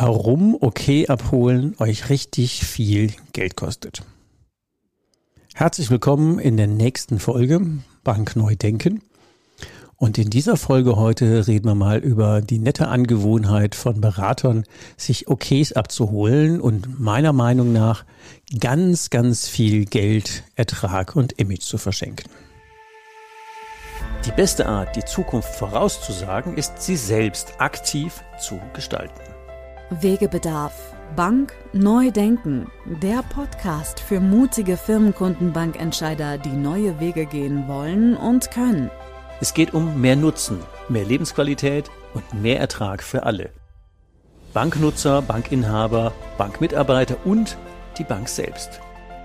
warum okay abholen euch richtig viel Geld kostet. Herzlich willkommen in der nächsten Folge Bank Neu Denken. Und in dieser Folge heute reden wir mal über die nette Angewohnheit von Beratern, sich Okays abzuholen und meiner Meinung nach ganz, ganz viel Geld, Ertrag und Image zu verschenken. Die beste Art, die Zukunft vorauszusagen, ist, sie selbst aktiv zu gestalten. Wegebedarf. Bank Neu Denken. Der Podcast für mutige Firmenkundenbankentscheider, die neue Wege gehen wollen und können. Es geht um mehr Nutzen, mehr Lebensqualität und mehr Ertrag für alle. Banknutzer, Bankinhaber, Bankmitarbeiter und die Bank selbst.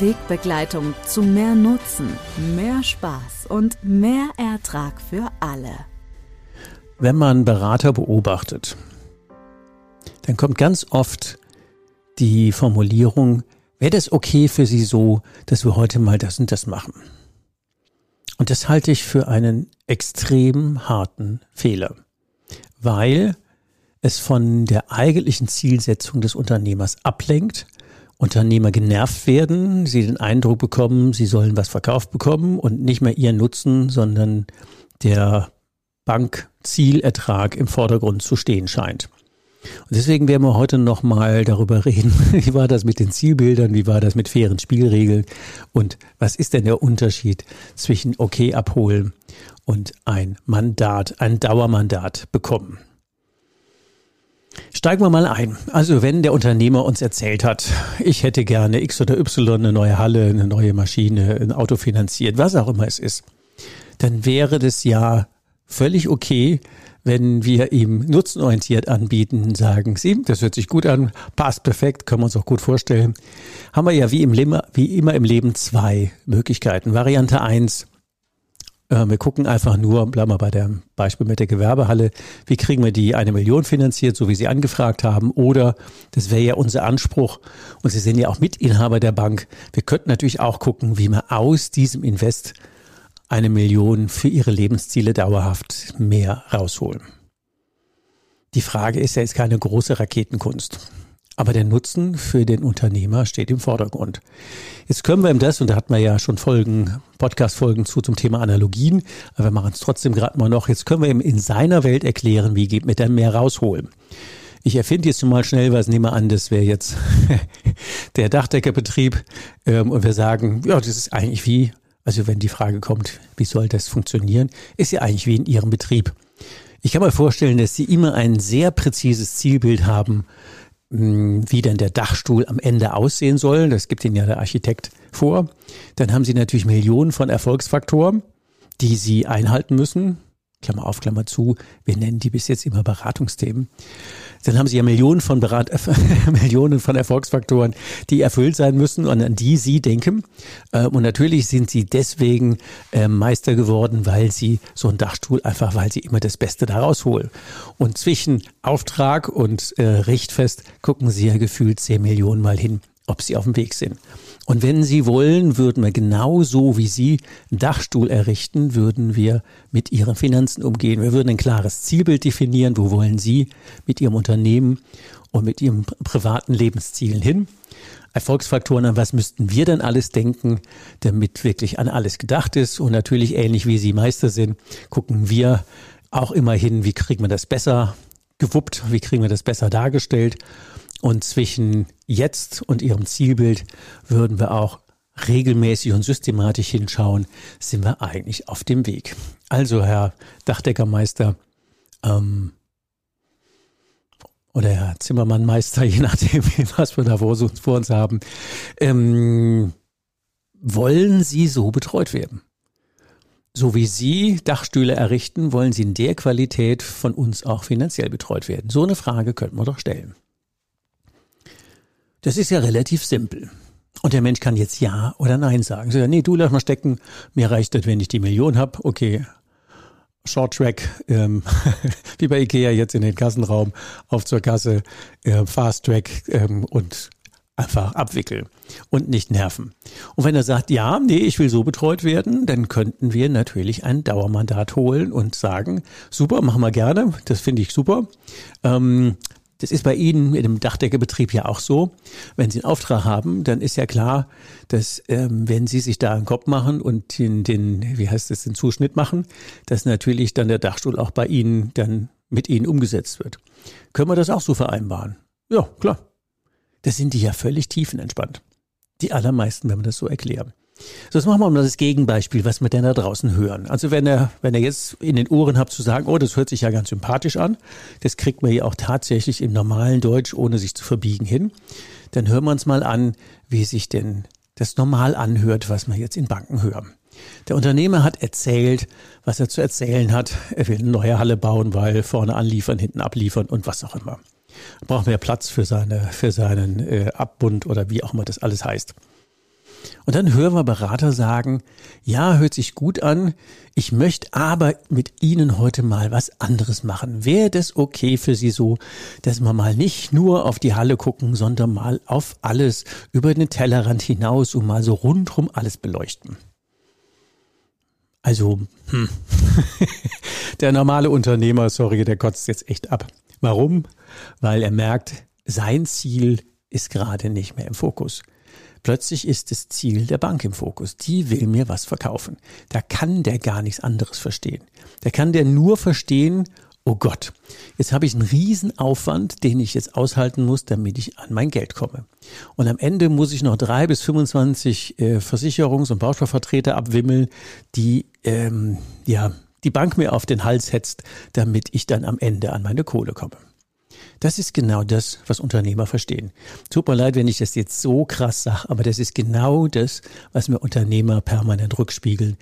Wegbegleitung zu mehr Nutzen, mehr Spaß und mehr Ertrag für alle. Wenn man Berater beobachtet, dann kommt ganz oft die Formulierung, wäre das okay für Sie so, dass wir heute mal das und das machen? Und das halte ich für einen extrem harten Fehler, weil es von der eigentlichen Zielsetzung des Unternehmers ablenkt Unternehmer genervt werden, sie den Eindruck bekommen, sie sollen was verkauft bekommen und nicht mehr ihren Nutzen, sondern der Bankzielertrag im Vordergrund zu stehen scheint. Und deswegen werden wir heute nochmal darüber reden, wie war das mit den Zielbildern, wie war das mit fairen Spielregeln und was ist denn der Unterschied zwischen okay abholen und ein Mandat, ein Dauermandat bekommen. Steigen wir mal ein. Also wenn der Unternehmer uns erzählt hat, ich hätte gerne X oder Y, eine neue Halle, eine neue Maschine, ein Auto finanziert, was auch immer es ist, dann wäre das ja völlig okay, wenn wir ihm nutzenorientiert anbieten, sagen Sie, das hört sich gut an, passt perfekt, können wir uns auch gut vorstellen, haben wir ja wie, im wie immer im Leben zwei Möglichkeiten. Variante eins wir gucken einfach nur, bleiben wir bei dem Beispiel mit der Gewerbehalle, wie kriegen wir die eine Million finanziert, so wie Sie angefragt haben, oder das wäre ja unser Anspruch, und Sie sind ja auch Mitinhaber der Bank, wir könnten natürlich auch gucken, wie wir aus diesem Invest eine Million für Ihre Lebensziele dauerhaft mehr rausholen. Die Frage ist ja jetzt keine große Raketenkunst. Aber der Nutzen für den Unternehmer steht im Vordergrund. Jetzt können wir ihm das, und da hatten wir ja schon Folgen, Podcast-Folgen zu zum Thema Analogien, aber wir machen es trotzdem gerade mal noch. Jetzt können wir ihm in seiner Welt erklären, wie geht mit dann mehr rausholen. Ich erfinde jetzt mal schnell was, nehme an, das wäre jetzt der Dachdeckerbetrieb ähm, und wir sagen, ja, das ist eigentlich wie, also wenn die Frage kommt, wie soll das funktionieren, ist ja eigentlich wie in Ihrem Betrieb. Ich kann mir vorstellen, dass Sie immer ein sehr präzises Zielbild haben, wie denn der Dachstuhl am Ende aussehen soll. Das gibt Ihnen ja der Architekt vor. Dann haben Sie natürlich Millionen von Erfolgsfaktoren, die Sie einhalten müssen. Klammer auf, Klammer zu. Wir nennen die bis jetzt immer Beratungsthemen. Dann haben Sie ja Millionen von Berat Millionen von Erfolgsfaktoren, die erfüllt sein müssen und an die Sie denken. Äh, und natürlich sind Sie deswegen äh, Meister geworden, weil Sie so einen Dachstuhl einfach, weil Sie immer das Beste daraus holen. Und zwischen Auftrag und äh, Richtfest gucken Sie ja gefühlt zehn Millionen Mal hin, ob Sie auf dem Weg sind. Und wenn Sie wollen, würden wir genauso wie Sie einen Dachstuhl errichten, würden wir mit Ihren Finanzen umgehen. Wir würden ein klares Zielbild definieren. Wo wollen Sie mit Ihrem Unternehmen und mit Ihren privaten Lebenszielen hin? Erfolgsfaktoren, an was müssten wir denn alles denken, damit wirklich an alles gedacht ist. Und natürlich ähnlich wie Sie Meister sind, gucken wir auch immer hin, wie kriegen wir das besser gewuppt, wie kriegen wir das besser dargestellt und zwischen jetzt und ihrem Zielbild würden wir auch regelmäßig und systematisch hinschauen, sind wir eigentlich auf dem Weg. Also, Herr Dachdeckermeister, ähm, oder Herr Zimmermannmeister, je nachdem, was wir da vor, uns haben, ähm, wollen Sie so betreut werden? So wie Sie Dachstühle errichten, wollen Sie in der Qualität von uns auch finanziell betreut werden? So eine Frage könnten wir doch stellen. Das ist ja relativ simpel. Und der Mensch kann jetzt Ja oder Nein sagen. So, nee, du lass mal stecken, mir reicht das, wenn ich die Million hab. Okay, Short Track, ähm, wie bei Ikea jetzt in den Kassenraum, auf zur Kasse, äh, Fast Track ähm, und einfach abwickeln und nicht nerven. Und wenn er sagt, ja, nee, ich will so betreut werden, dann könnten wir natürlich ein Dauermandat holen und sagen, super, machen wir gerne, das finde ich super. Ähm, das ist bei Ihnen in dem Dachdeckerbetrieb ja auch so. Wenn Sie einen Auftrag haben, dann ist ja klar, dass ähm, wenn Sie sich da einen Kopf machen und den, den, wie heißt es, den Zuschnitt machen, dass natürlich dann der Dachstuhl auch bei Ihnen dann mit Ihnen umgesetzt wird. Können wir das auch so vereinbaren? Ja, klar. Da sind die ja völlig tiefenentspannt. Die allermeisten, wenn man das so erklären. So, jetzt machen wir mal das Gegenbeispiel, was wir denn da draußen hören. Also wenn er, wenn er jetzt in den Ohren habt zu sagen, oh, das hört sich ja ganz sympathisch an, das kriegt man ja auch tatsächlich im normalen Deutsch, ohne sich zu verbiegen hin, dann hören wir uns mal an, wie sich denn das normal anhört, was wir jetzt in Banken hören. Der Unternehmer hat erzählt, was er zu erzählen hat. Er will eine neue Halle bauen, weil vorne anliefern, hinten abliefern und was auch immer. Er braucht mehr Platz für, seine, für seinen äh, Abbund oder wie auch immer das alles heißt. Und dann hören wir Berater sagen, ja, hört sich gut an, ich möchte aber mit Ihnen heute mal was anderes machen. Wäre das okay für Sie so, dass wir mal nicht nur auf die Halle gucken, sondern mal auf alles über den Tellerrand hinaus und mal so rundrum alles beleuchten? Also, hm. der normale Unternehmer, sorry, der kotzt jetzt echt ab. Warum? Weil er merkt, sein Ziel ist gerade nicht mehr im Fokus. Plötzlich ist das Ziel der Bank im Fokus. Die will mir was verkaufen. Da kann der gar nichts anderes verstehen. Da kann der nur verstehen, oh Gott, jetzt habe ich einen Riesenaufwand, den ich jetzt aushalten muss, damit ich an mein Geld komme. Und am Ende muss ich noch drei bis 25 äh, Versicherungs- und Bausparvertreter abwimmeln, die ähm, ja die Bank mir auf den Hals hetzt, damit ich dann am Ende an meine Kohle komme. Das ist genau das, was Unternehmer verstehen. Tut mir leid, wenn ich das jetzt so krass sage, aber das ist genau das, was mir Unternehmer permanent rückspiegeln,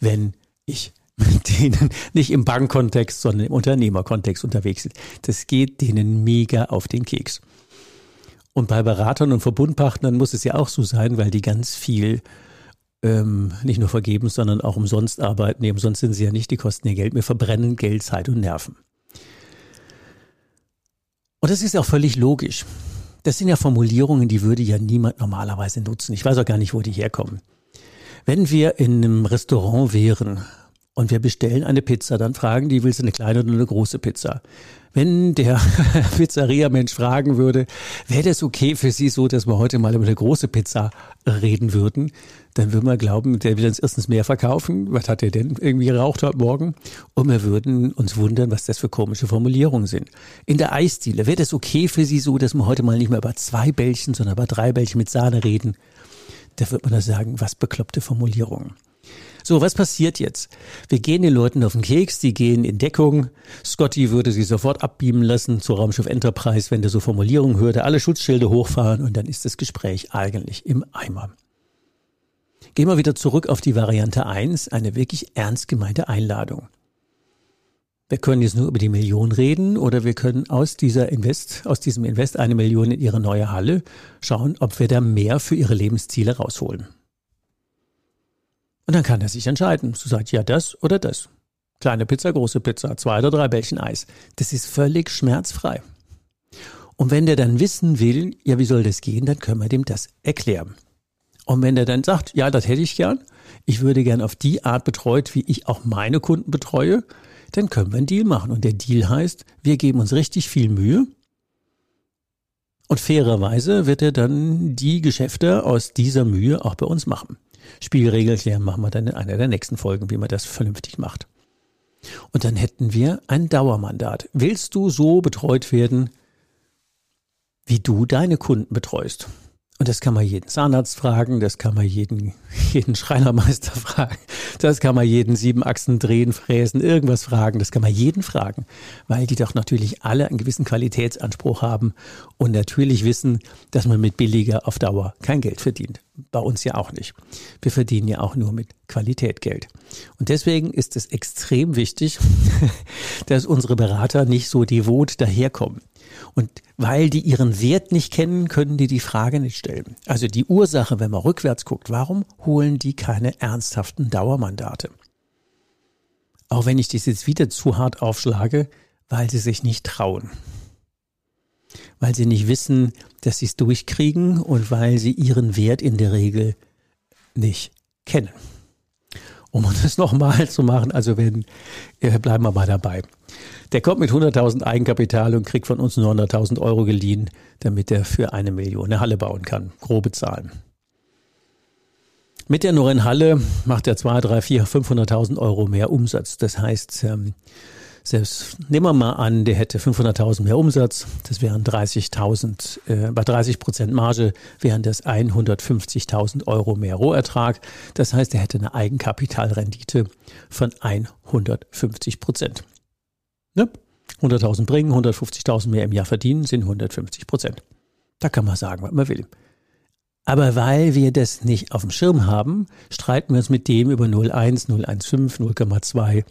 wenn ich mit denen nicht im Bankkontext, sondern im Unternehmerkontext unterwegs sind. Das geht denen mega auf den Keks. Und bei Beratern und Verbundpartnern muss es ja auch so sein, weil die ganz viel ähm, nicht nur vergeben, sondern auch umsonst arbeiten. Nee, umsonst sind sie ja nicht, die kosten ihr Geld. Wir verbrennen Geld, Zeit und Nerven. Und das ist auch völlig logisch. Das sind ja Formulierungen, die würde ja niemand normalerweise nutzen. Ich weiß auch gar nicht, wo die herkommen. Wenn wir in einem Restaurant wären und wir bestellen eine Pizza, dann fragen die, willst du eine kleine oder eine große Pizza? Wenn der Pizzeria-Mensch fragen würde, wäre das okay für Sie so, dass wir heute mal über eine große Pizza reden würden, dann würden wir glauben, der will uns erstens mehr verkaufen. Was hat er denn irgendwie geraucht heute Morgen? Und wir würden uns wundern, was das für komische Formulierungen sind. In der Eisdiele, wäre das okay für Sie so, dass wir heute mal nicht mehr über zwei Bällchen, sondern über drei Bällchen mit Sahne reden? Da wird man da sagen, was bekloppte Formulierungen. So, was passiert jetzt? Wir gehen den Leuten auf den Keks, die gehen in Deckung. Scotty würde sie sofort abbeamen lassen zur Raumschiff Enterprise, wenn der so Formulierungen hörte, alle Schutzschilde hochfahren und dann ist das Gespräch eigentlich im Eimer. Gehen wir wieder zurück auf die Variante 1, eine wirklich ernst gemeinte Einladung. Wir können jetzt nur über die Million reden oder wir können aus dieser Invest, aus diesem Invest eine Million in ihre neue Halle schauen, ob wir da mehr für ihre Lebensziele rausholen. Und dann kann er sich entscheiden. Du sagst ja das oder das. Kleine Pizza, große Pizza, zwei oder drei Bällchen Eis. Das ist völlig schmerzfrei. Und wenn der dann wissen will, ja, wie soll das gehen, dann können wir dem das erklären. Und wenn der dann sagt, ja, das hätte ich gern, ich würde gern auf die Art betreut, wie ich auch meine Kunden betreue, dann können wir einen Deal machen. Und der Deal heißt, wir geben uns richtig viel Mühe. Und fairerweise wird er dann die Geschäfte aus dieser Mühe auch bei uns machen. Spielregel klären machen wir dann in einer der nächsten Folgen, wie man das vernünftig macht. Und dann hätten wir ein Dauermandat. Willst du so betreut werden, wie du deine Kunden betreust? Und das kann man jeden Zahnarzt fragen, das kann man jeden, jeden Schreinermeister fragen, das kann man jeden Siebenachsen drehen, fräsen, irgendwas fragen, das kann man jeden fragen, weil die doch natürlich alle einen gewissen Qualitätsanspruch haben und natürlich wissen, dass man mit billiger auf Dauer kein Geld verdient. Bei uns ja auch nicht. Wir verdienen ja auch nur mit Qualität Geld. Und deswegen ist es extrem wichtig, dass unsere Berater nicht so devot daherkommen. Und weil die ihren Wert nicht kennen, können die die Frage nicht stellen. Also die Ursache, wenn man rückwärts guckt, warum holen die keine ernsthaften Dauermandate? Auch wenn ich das jetzt wieder zu hart aufschlage, weil sie sich nicht trauen. Weil sie nicht wissen, dass sie es durchkriegen und weil sie ihren Wert in der Regel nicht kennen. Um das nochmal zu machen, also äh, bleiben wir mal dabei. Der kommt mit 100.000 Eigenkapital und kriegt von uns 900.000 Euro geliehen, damit er für eine Million eine Halle bauen kann. Grobe Zahlen. Mit der neuen Halle macht er 2, 3, 4, 500.000 Euro mehr Umsatz. Das heißt, ähm, selbst nehmen wir mal an, der hätte 500.000 mehr Umsatz, das wären 30.000, äh, bei 30 Prozent Marge wären das 150.000 Euro mehr Rohertrag. Das heißt, er hätte eine Eigenkapitalrendite von 150 Prozent. Ne? 100.000 bringen, 150.000 mehr im Jahr verdienen, sind 150 Prozent. Da kann man sagen, was man will. Aber weil wir das nicht auf dem Schirm haben, streiten wir uns mit dem über 0,1, 0,15, 0,2,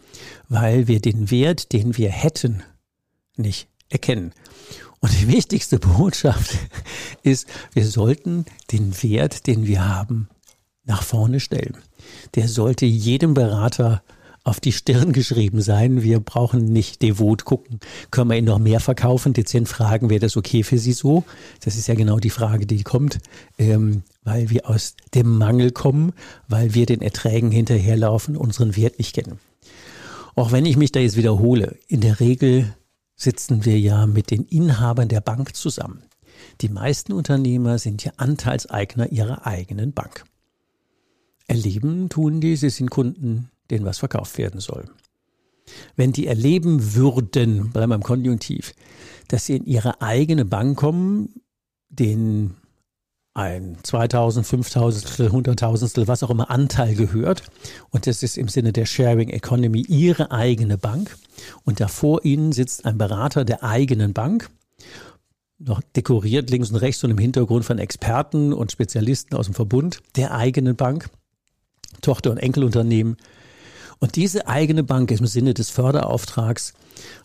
weil wir den Wert, den wir hätten, nicht erkennen. Und die wichtigste Botschaft ist, wir sollten den Wert, den wir haben, nach vorne stellen. Der sollte jedem Berater auf die Stirn geschrieben sein. Wir brauchen nicht devot gucken. Können wir ihn noch mehr verkaufen? Dezent fragen, wäre das okay für Sie so? Das ist ja genau die Frage, die kommt, ähm, weil wir aus dem Mangel kommen, weil wir den Erträgen hinterherlaufen, unseren Wert nicht kennen. Auch wenn ich mich da jetzt wiederhole, in der Regel sitzen wir ja mit den Inhabern der Bank zusammen. Die meisten Unternehmer sind ja Anteilseigner ihrer eigenen Bank. Erleben tun die, sie sind Kunden denen was verkauft werden soll. Wenn die erleben würden, bleiben wir im Konjunktiv, dass sie in ihre eigene Bank kommen, den ein 2000, 5000, 100.000, was auch immer Anteil gehört. Und das ist im Sinne der Sharing Economy ihre eigene Bank. Und da vor ihnen sitzt ein Berater der eigenen Bank, noch dekoriert links und rechts und im Hintergrund von Experten und Spezialisten aus dem Verbund der eigenen Bank, Tochter- und Enkelunternehmen, und diese eigene Bank im Sinne des Förderauftrags,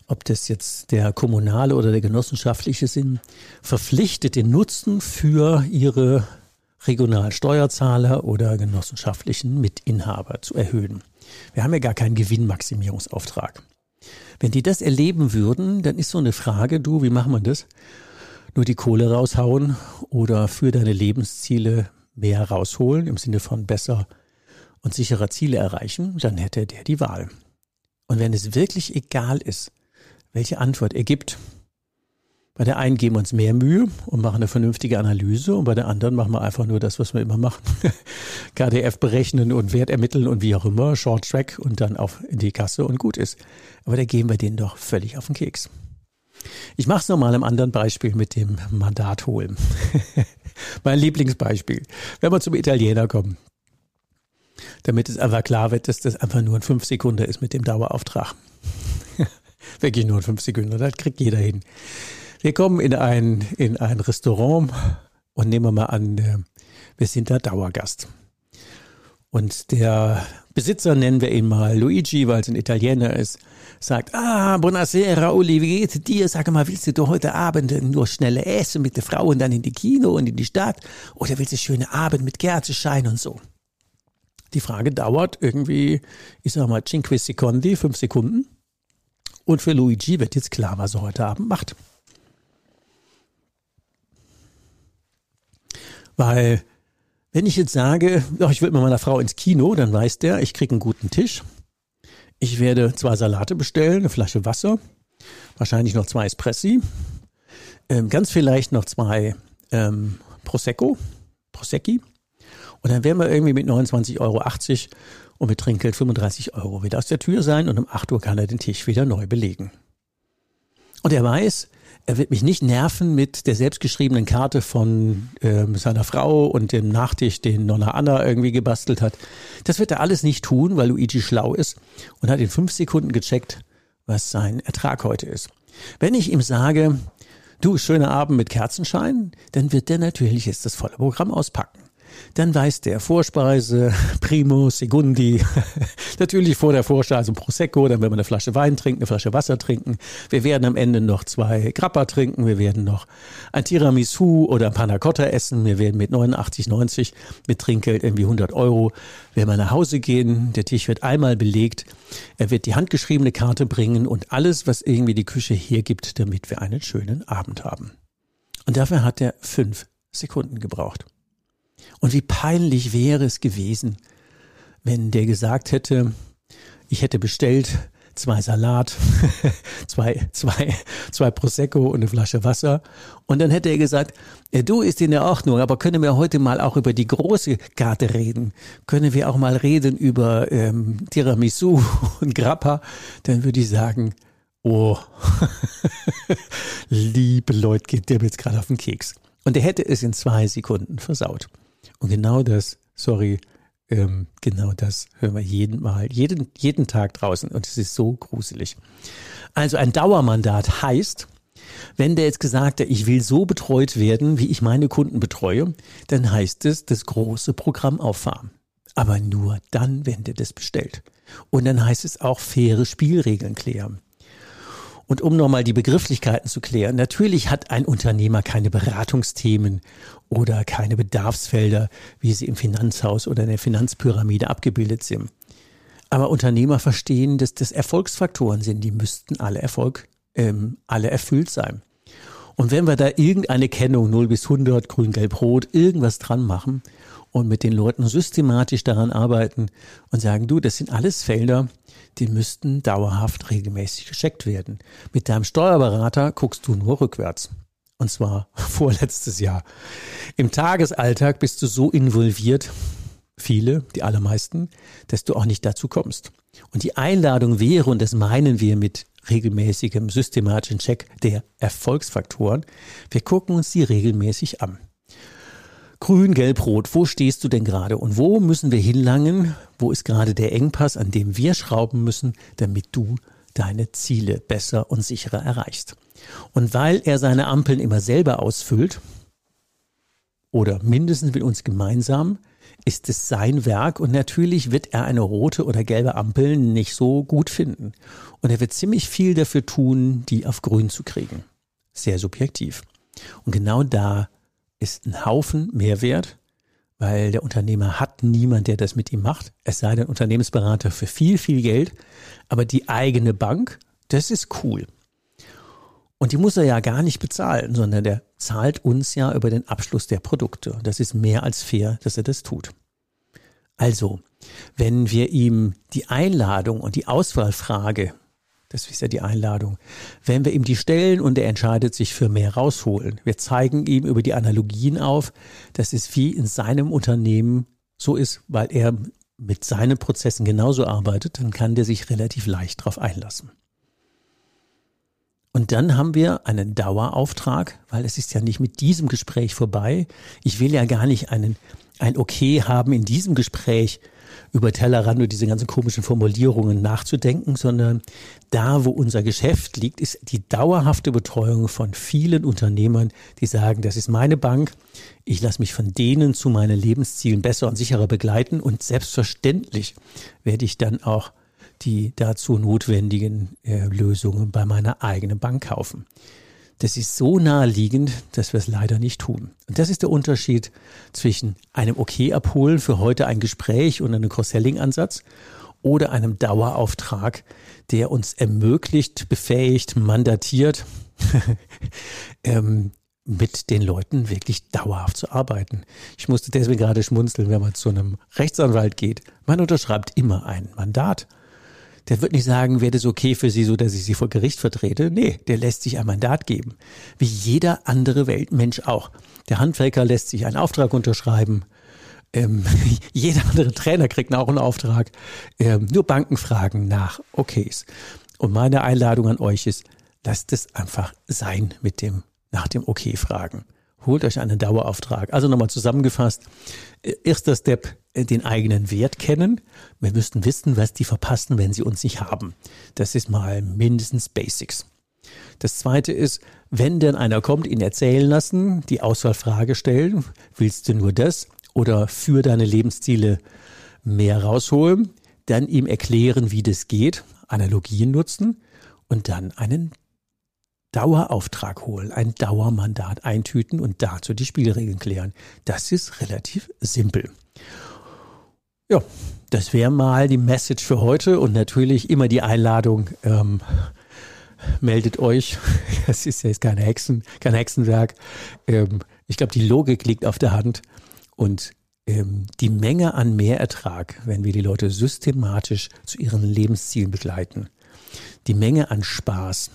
ob das jetzt der kommunale oder der genossenschaftliche sind, verpflichtet den Nutzen für ihre regionalen Steuerzahler oder genossenschaftlichen Mitinhaber zu erhöhen. Wir haben ja gar keinen Gewinnmaximierungsauftrag. Wenn die das erleben würden, dann ist so eine Frage, du, wie machen wir das? Nur die Kohle raushauen oder für deine Lebensziele mehr rausholen im Sinne von besser und sicherer Ziele erreichen, dann hätte der die Wahl. Und wenn es wirklich egal ist, welche Antwort er gibt, bei der einen geben wir uns mehr Mühe und machen eine vernünftige Analyse und bei der anderen machen wir einfach nur das, was wir immer machen. KDF berechnen und Wert ermitteln und wie auch immer, Short Track und dann auf die Kasse und gut ist. Aber da gehen wir denen doch völlig auf den Keks. Ich mache es nochmal im anderen Beispiel mit dem Mandat holen. mein Lieblingsbeispiel. Wenn wir zum Italiener kommen, damit es einfach klar wird, dass das einfach nur ein 5 Sekunden ist mit dem Dauerauftrag. Wirklich nur ein 5 Sekunden, das kriegt jeder hin. Wir kommen in ein, in ein Restaurant und nehmen wir mal an, äh, wir sind da Dauergast. Und der Besitzer, nennen wir ihn mal Luigi, weil es ein Italiener ist, sagt, ah, buonasera Uli, wie geht's dir? Sag mal, willst du heute Abend nur schnelle Essen mit der Frau und dann in die Kino und in die Stadt? Oder willst du schöne Abend mit Kerzenschein und so? Die Frage dauert irgendwie, ich sag mal, cinque secondi, fünf Sekunden. Und für Luigi wird jetzt klar, was er heute Abend macht. Weil, wenn ich jetzt sage, ich will mit meiner Frau ins Kino, dann weiß der, ich kriege einen guten Tisch. Ich werde zwei Salate bestellen, eine Flasche Wasser, wahrscheinlich noch zwei Espressi, ähm, ganz vielleicht noch zwei ähm, Prosecco, Prosecchi und dann wären wir irgendwie mit 29,80 Euro und mit Trinkgeld 35 Euro wieder aus der Tür sein und um 8 Uhr kann er den Tisch wieder neu belegen. Und er weiß, er wird mich nicht nerven mit der selbstgeschriebenen Karte von äh, seiner Frau und dem Nachtisch, den Nonna Anna irgendwie gebastelt hat. Das wird er alles nicht tun, weil Luigi schlau ist und hat in fünf Sekunden gecheckt, was sein Ertrag heute ist. Wenn ich ihm sage, du, schöner Abend mit Kerzenschein, dann wird der natürlich jetzt das volle Programm auspacken. Dann weiß der Vorspeise, Primo, Segundi, natürlich vor der Vorspeise ein Prosecco, dann werden wir eine Flasche Wein trinken, eine Flasche Wasser trinken. Wir werden am Ende noch zwei Grappa trinken, wir werden noch ein Tiramisu oder ein Panna Cotta essen, wir werden mit 89, 90 mit Trinkgeld irgendwie 100 Euro, werden wir nach Hause gehen, der Tisch wird einmal belegt, er wird die handgeschriebene Karte bringen und alles, was irgendwie die Küche hergibt, damit wir einen schönen Abend haben. Und dafür hat er fünf Sekunden gebraucht. Und wie peinlich wäre es gewesen, wenn der gesagt hätte, ich hätte bestellt zwei Salat, zwei, zwei, zwei Prosecco und eine Flasche Wasser. Und dann hätte er gesagt, du ist in der Ordnung, aber können wir heute mal auch über die große Karte reden? Können wir auch mal reden über ähm, Tiramisu und Grappa? Dann würde ich sagen, oh, liebe Leute, geht der jetzt gerade auf den Keks. Und er hätte es in zwei Sekunden versaut. Und genau das, sorry, ähm, genau das hören wir jeden Mal, jeden, jeden Tag draußen. Und es ist so gruselig. Also ein Dauermandat heißt, wenn der jetzt gesagt hat, ich will so betreut werden, wie ich meine Kunden betreue, dann heißt es das große Programm auffahren. Aber nur dann, wenn der das bestellt. Und dann heißt es auch faire Spielregeln klären. Und um nochmal die Begrifflichkeiten zu klären, natürlich hat ein Unternehmer keine Beratungsthemen oder keine Bedarfsfelder, wie sie im Finanzhaus oder in der Finanzpyramide abgebildet sind. Aber Unternehmer verstehen, dass das Erfolgsfaktoren sind, die müssten alle Erfolg, ähm, alle erfüllt sein. Und wenn wir da irgendeine Kennung 0 bis 100, grün, gelb, rot, irgendwas dran machen und mit den Leuten systematisch daran arbeiten und sagen, du, das sind alles Felder, die müssten dauerhaft regelmäßig gecheckt werden. Mit deinem Steuerberater guckst du nur rückwärts. Und zwar vorletztes Jahr. Im Tagesalltag bist du so involviert, viele, die allermeisten, dass du auch nicht dazu kommst. Und die Einladung wäre, und das meinen wir mit regelmäßigem systematischen Check der Erfolgsfaktoren, wir gucken uns die regelmäßig an. Grün, Gelb, Rot, wo stehst du denn gerade und wo müssen wir hinlangen? Wo ist gerade der Engpass, an dem wir schrauben müssen, damit du deine Ziele besser und sicherer erreichst? Und weil er seine Ampeln immer selber ausfüllt, oder mindestens mit uns gemeinsam, ist es sein Werk und natürlich wird er eine rote oder gelbe Ampel nicht so gut finden. Und er wird ziemlich viel dafür tun, die auf grün zu kriegen. Sehr subjektiv. Und genau da ist ein Haufen Mehrwert, weil der Unternehmer hat niemand, der das mit ihm macht. Es sei denn Unternehmensberater für viel, viel Geld. Aber die eigene Bank, das ist cool. Und die muss er ja gar nicht bezahlen, sondern der zahlt uns ja über den Abschluss der Produkte. Das ist mehr als fair, dass er das tut. Also, wenn wir ihm die Einladung und die Auswahlfrage das ist ja die Einladung. Wenn wir ihm die stellen und er entscheidet sich für mehr rausholen, wir zeigen ihm über die Analogien auf, dass es wie in seinem Unternehmen so ist, weil er mit seinen Prozessen genauso arbeitet, dann kann der sich relativ leicht darauf einlassen. Und dann haben wir einen Dauerauftrag, weil es ist ja nicht mit diesem Gespräch vorbei. Ich will ja gar nicht einen, ein Okay haben in diesem Gespräch, über Tellerrand und diese ganzen komischen Formulierungen nachzudenken, sondern da, wo unser Geschäft liegt, ist die dauerhafte Betreuung von vielen Unternehmern, die sagen, das ist meine Bank, ich lasse mich von denen zu meinen Lebenszielen besser und sicherer begleiten und selbstverständlich werde ich dann auch die dazu notwendigen äh, Lösungen bei meiner eigenen Bank kaufen. Das ist so naheliegend, dass wir es leider nicht tun. Und das ist der Unterschied zwischen einem Okay abholen für heute ein Gespräch und einem Cross-Selling-Ansatz oder einem Dauerauftrag, der uns ermöglicht, befähigt, mandatiert, ähm, mit den Leuten wirklich dauerhaft zu arbeiten. Ich musste deswegen gerade schmunzeln, wenn man zu einem Rechtsanwalt geht. Man unterschreibt immer ein Mandat der wird nicht sagen, wäre das okay für Sie, so dass ich Sie vor Gericht vertrete. Nee, der lässt sich ein Mandat geben. Wie jeder andere Weltmensch auch. Der Handwerker lässt sich einen Auftrag unterschreiben. Ähm, jeder andere Trainer kriegt auch einen Auftrag. Ähm, nur Banken fragen nach Okays. Und meine Einladung an euch ist, lasst es einfach sein mit dem, nach dem Okay fragen. Holt euch einen Dauerauftrag. Also nochmal zusammengefasst. Erster Step, äh, den eigenen Wert kennen. Wir müssten wissen, was die verpassen, wenn sie uns nicht haben. Das ist mal mindestens Basics. Das zweite ist, wenn denn einer kommt, ihn erzählen lassen, die Auswahlfrage stellen, willst du nur das oder für deine Lebensziele mehr rausholen, dann ihm erklären, wie das geht, Analogien nutzen und dann einen Dauerauftrag holen, ein Dauermandat eintüten und dazu die Spielregeln klären. Das ist relativ simpel. Ja, das wäre mal die Message für heute und natürlich immer die Einladung. Ähm, meldet euch. Das ist jetzt keine Hexen, kein Hexenwerk. Ähm, ich glaube, die Logik liegt auf der Hand und ähm, die Menge an Mehrertrag, wenn wir die Leute systematisch zu ihren Lebenszielen begleiten, die Menge an Spaß,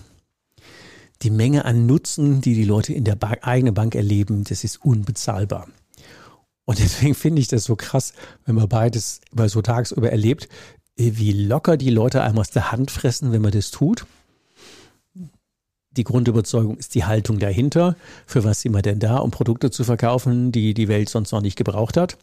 die Menge an Nutzen, die die Leute in der ba eigenen Bank erleben, das ist unbezahlbar. Und deswegen finde ich das so krass, wenn man beides mal so tagsüber erlebt, wie locker die Leute einem aus der Hand fressen, wenn man das tut. Die Grundüberzeugung ist die Haltung dahinter. Für was sind wir denn da, um Produkte zu verkaufen, die die Welt sonst noch nicht gebraucht hat?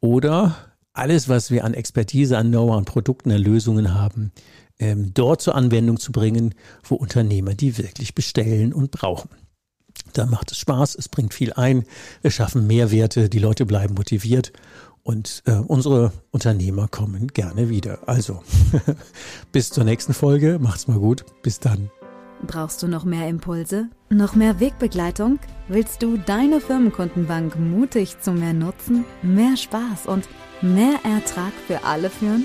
Oder alles, was wir an Expertise, an Know-how, an Produkten, an Lösungen haben, ähm, dort zur Anwendung zu bringen, wo Unternehmer die wirklich bestellen und brauchen. Da macht es Spaß, es bringt viel ein, wir schaffen Mehrwerte, die Leute bleiben motiviert und äh, unsere Unternehmer kommen gerne wieder. Also, bis zur nächsten Folge, macht's mal gut, bis dann. Brauchst du noch mehr Impulse? Noch mehr Wegbegleitung? Willst du deine Firmenkundenbank mutig zu mehr Nutzen, mehr Spaß und mehr Ertrag für alle führen?